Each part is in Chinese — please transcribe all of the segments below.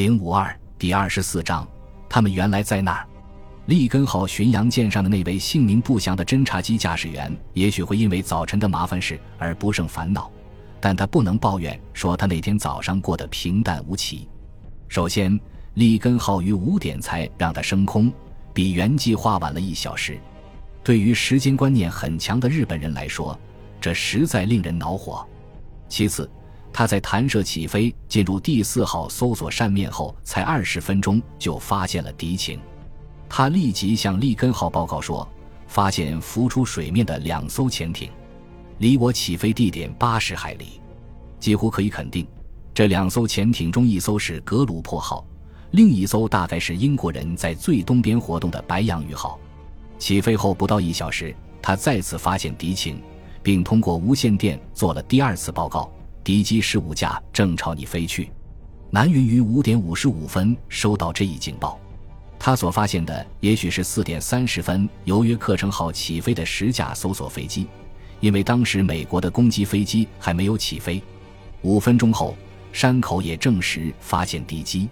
零五二第二十四章，他们原来在那儿。利根号巡洋舰上的那位姓名不详的侦察机驾驶员，也许会因为早晨的麻烦事而不胜烦恼，但他不能抱怨说他那天早上过得平淡无奇。首先，利根号于五点才让它升空，比原计划晚了一小时。对于时间观念很强的日本人来说，这实在令人恼火。其次，他在弹射起飞进入第四号搜索扇面后，才二十分钟就发现了敌情。他立即向利根号报告说，发现浮出水面的两艘潜艇，离我起飞地点八十海里。几乎可以肯定，这两艘潜艇中一艘是格鲁珀号，另一艘大概是英国人在最东边活动的白羊鱼号。起飞后不到一小时，他再次发现敌情，并通过无线电做了第二次报告。敌机十五架正朝你飞去。南云于五点五十五分收到这一警报，他所发现的也许是四点三十分由约克城号起飞的十架搜索飞机，因为当时美国的攻击飞机还没有起飞。五分钟后，山口也证实发现敌机，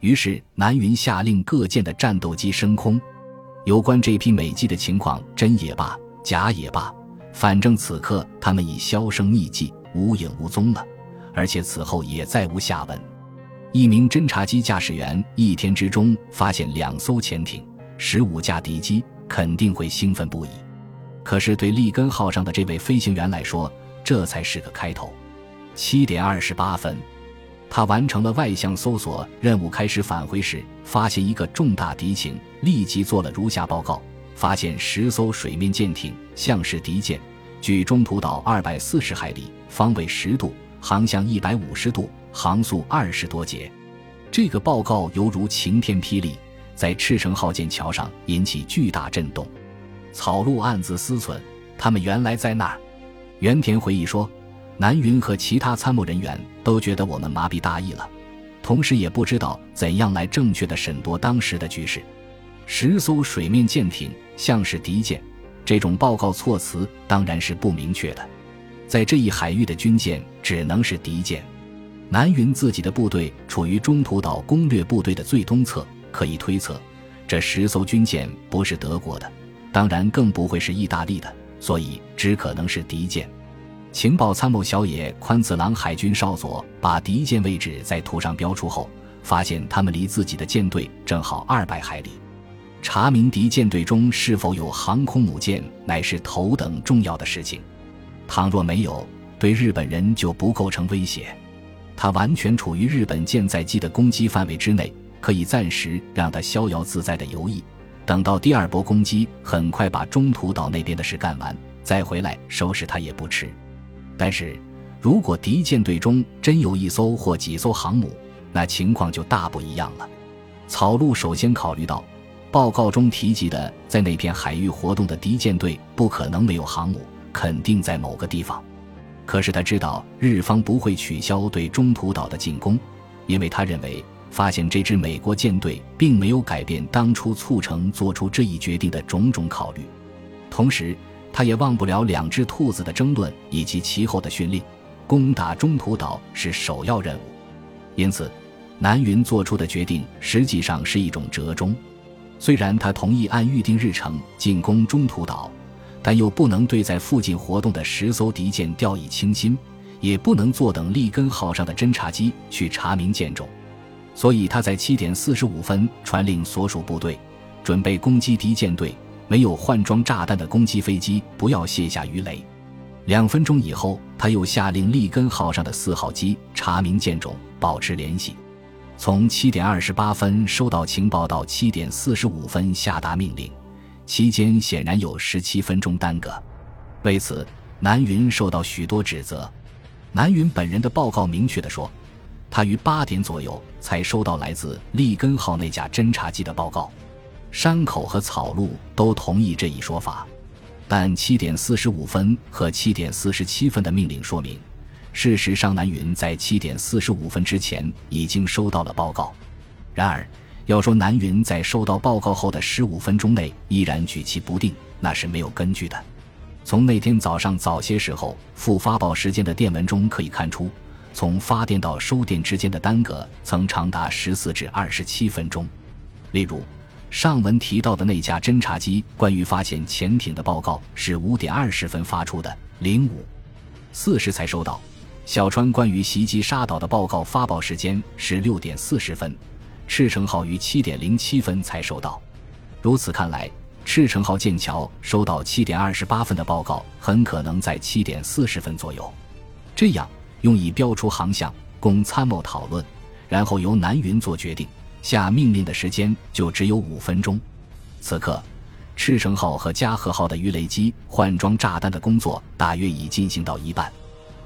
于是南云下令各舰的战斗机升空。有关这批美机的情况，真也罢，假也罢，反正此刻他们已销声匿迹。无影无踪了，而且此后也再无下文。一名侦察机驾驶员一天之中发现两艘潜艇、十五架敌机，肯定会兴奋不已。可是对利根号上的这位飞行员来说，这才是个开头。七点二十八分，他完成了外向搜索任务，开始返回时，发现一个重大敌情，立即做了如下报告：发现十艘水面舰艇，像是敌舰。距中途岛二百四十海里，方位十度，航向一百五十度，航速二十多节。这个报告犹如晴天霹雳，在赤城号舰桥上引起巨大震动。草鹿暗自思忖：他们原来在那儿。原田回忆说：“南云和其他参谋人员都觉得我们麻痹大意了，同时也不知道怎样来正确的审夺当时的局势。十艘水面舰艇像是敌舰。”这种报告措辞当然是不明确的，在这一海域的军舰只能是敌舰。南云自己的部队处于中途岛攻略部队的最东侧，可以推测，这十艘军舰不是德国的，当然更不会是意大利的，所以只可能是敌舰。情报参谋小野宽次郎海军少佐把敌舰位置在图上标出后，发现他们离自己的舰队正好二百海里。查明敌舰队中是否有航空母舰，乃是头等重要的事情。倘若没有，对日本人就不构成威胁。他完全处于日本舰载机的攻击范围之内，可以暂时让他逍遥自在的游弋。等到第二波攻击很快把中途岛那边的事干完，再回来收拾他也不迟。但是，如果敌舰队中真有一艘或几艘航母，那情况就大不一样了。草鹿首先考虑到。报告中提及的在那片海域活动的敌舰队不可能没有航母，肯定在某个地方。可是他知道日方不会取消对中途岛的进攻，因为他认为发现这支美国舰队并没有改变当初促成做出这一决定的种种考虑。同时，他也忘不了两只兔子的争论以及其后的训令：攻打中途岛是首要任务。因此，南云做出的决定实际上是一种折中。虽然他同意按预定日程进攻中途岛，但又不能对在附近活动的十艘敌舰掉以轻心，也不能坐等利根号上的侦察机去查明舰种，所以他在七点四十五分传令所属部队，准备攻击敌舰队。没有换装炸弹的攻击飞机不要卸下鱼雷。两分钟以后，他又下令利根号上的四号机查明舰种，保持联系。从七点二十八分收到情报到七点四十五分下达命令，期间显然有十七分钟耽搁。为此，南云受到许多指责。南云本人的报告明确地说，他于八点左右才收到来自利根号那架侦察机的报告。山口和草鹿都同意这一说法，但七点四十五分和七点四十七分的命令说明。事实上，南云在七点四十五分之前已经收到了报告。然而，要说南云在收到报告后的十五分钟内依然举棋不定，那是没有根据的。从那天早上早些时候复发报时间的电文中可以看出，从发电到收电之间的耽搁曾长达十四至二十七分钟。例如，上文提到的那架侦察机关于发现潜艇的报告是五点二十分发出的，零五四时才收到。小川关于袭击沙岛的报告发报时间是六点四十分，赤城号于七点零七分才收到。如此看来，赤城号剑桥收到七点二十八分的报告，很可能在七点四十分左右。这样用以标出航向，供参谋讨论，然后由南云做决定。下命令的时间就只有五分钟。此刻，赤城号和加贺号的鱼雷机换装炸弹的工作大约已进行到一半。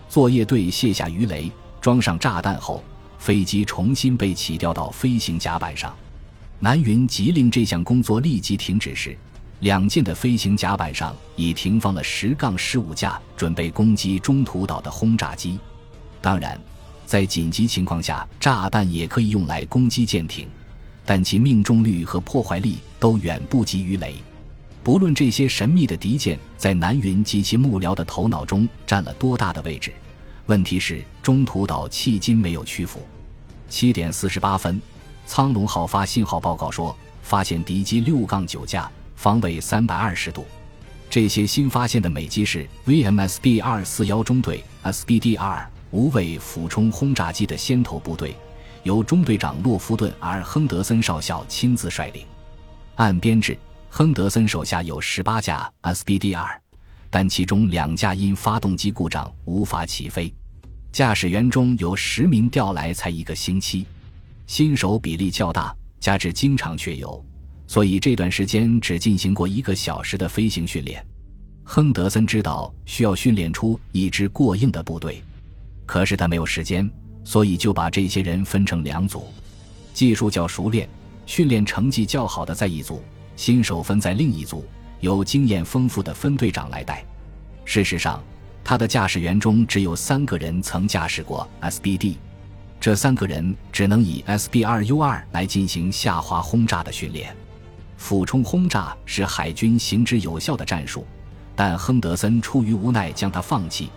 作业队卸下鱼雷，装上炸弹后，飞机重新被起吊到飞行甲板上。南云急令这项工作立即停止时，两舰的飞行甲板上已停放了十杠十五架准备攻击中途岛的轰炸机。当然，在紧急情况下，炸弹也可以用来攻击舰艇，但其命中率和破坏力都远不及鱼雷。不论这些神秘的敌舰在南云及其幕僚的头脑中占了多大的位置，问题是中途岛迄今没有屈服。七点四十八分，苍龙号发信号报告说，发现敌机六杠九架，方位三百二十度。这些新发现的美机是 VMSB 二四幺中队 SBDR 无畏俯冲轰炸机的先头部队，由中队长洛夫顿 ·R· 亨德森少校亲自率领。按编制。亨德森手下有十八架 SBDR，但其中两架因发动机故障无法起飞。驾驶员中有十名调来才一个星期，新手比例较大，加之经常缺油，所以这段时间只进行过一个小时的飞行训练。亨德森知道需要训练出一支过硬的部队，可是他没有时间，所以就把这些人分成两组，技术较熟练、训练成绩较好的在一组。新手分在另一组，由经验丰富的分队长来带。事实上，他的驾驶员中只有三个人曾驾驶过 SBD，这三个人只能以 SB2U2 来进行下滑轰炸的训练。俯冲轰炸是海军行之有效的战术，但亨德森出于无奈将它放弃，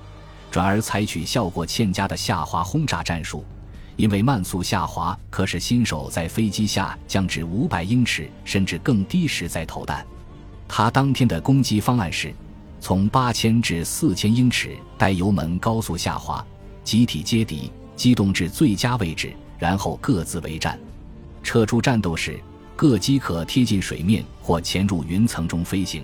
转而采取效果欠佳的下滑轰炸战术。因为慢速下滑可使新手在飞机下降至五百英尺甚至更低时再投弹。他当天的攻击方案是：从八千至四千英尺带油门高速下滑，集体接敌，机动至最佳位置，然后各自为战。撤出战斗时，各机可贴近水面或潜入云层中飞行，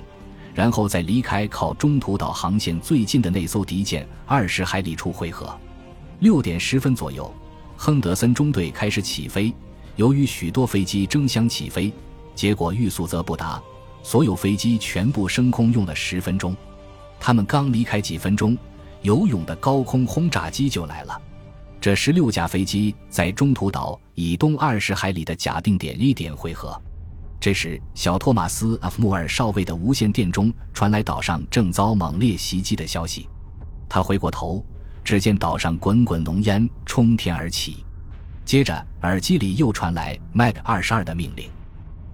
然后再离开靠中途岛航线最近的那艘敌舰二十海里处汇合。六点十分左右。亨德森中队开始起飞，由于许多飞机争相起飞，结果欲速则不达，所有飞机全部升空用了十分钟。他们刚离开几分钟，游泳的高空轰炸机就来了。这十六架飞机在中途岛以东二十海里的假定点一点汇合。这时，小托马斯·阿夫穆尔少尉的无线电中传来岛上正遭猛烈袭击的消息。他回过头。只见岛上滚滚浓烟冲天而起，接着耳机里又传来 Mag 二十二的命令：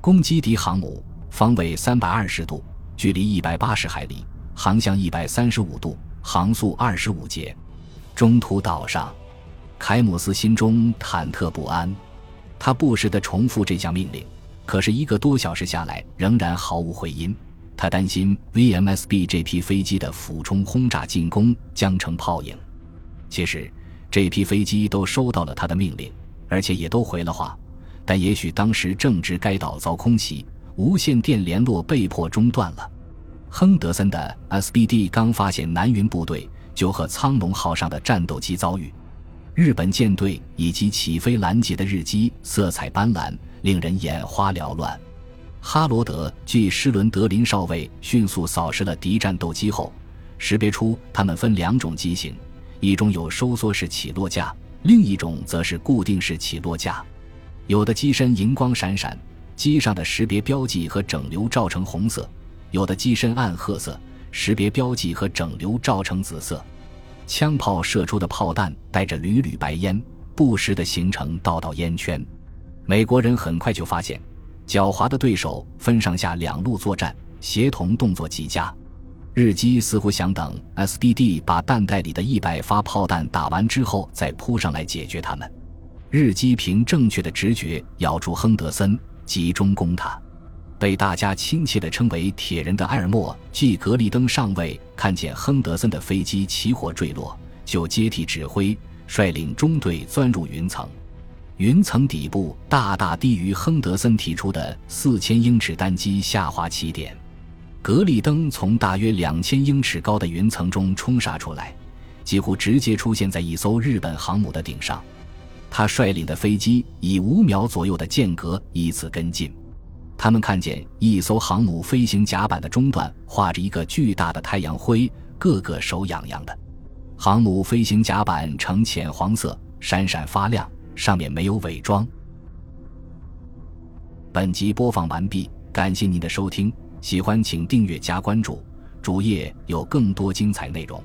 攻击敌航母，方位三百二十度，距离一百八十海里，航向一百三十五度，航速二十五节。中途岛上，凯姆斯心中忐忑不安，他不时地重复这项命令，可是一个多小时下来仍然毫无回音。他担心 VMSB 这批飞机的俯冲轰炸进攻将成泡影。其实，这批飞机都收到了他的命令，而且也都回了话。但也许当时正值该岛遭空袭，无线电联络被迫中断了。亨德森的 SBD 刚发现南云部队，就和苍龙号上的战斗机遭遇。日本舰队以及起飞拦截的日机色彩斑斓，令人眼花缭乱。哈罗德据施伦德林少尉迅速扫视了敌战斗机后，识别出它们分两种机型。一种有收缩式起落架，另一种则是固定式起落架。有的机身银光闪闪，机上的识别标记和整流照成红色；有的机身暗褐色，识别标记和整流照成紫色。枪炮射出的炮弹带着缕缕白烟，不时地形成道道烟圈。美国人很快就发现，狡猾的对手分上下两路作战，协同动作极佳。日机似乎想等 SBD 把弹袋里的一百发炮弹打完之后再扑上来解决他们。日机凭正确的直觉咬住亨德森，集中攻他。被大家亲切地称为“铁人”的埃尔默 ·G· 格利登上尉看见亨德森的飞机起火坠落，就接替指挥，率领中队钻入云层。云层底部大大低于亨德森提出的四千英尺单机下滑起点。格利登从大约两千英尺高的云层中冲杀出来，几乎直接出现在一艘日本航母的顶上。他率领的飞机以五秒左右的间隔依次跟进。他们看见一艘航母飞行甲板的中段画着一个巨大的太阳灰，个个手痒痒的。航母飞行甲板呈浅黄色，闪闪发亮，上面没有伪装。本集播放完毕，感谢您的收听，喜欢请订阅加关注，主页有更多精彩内容。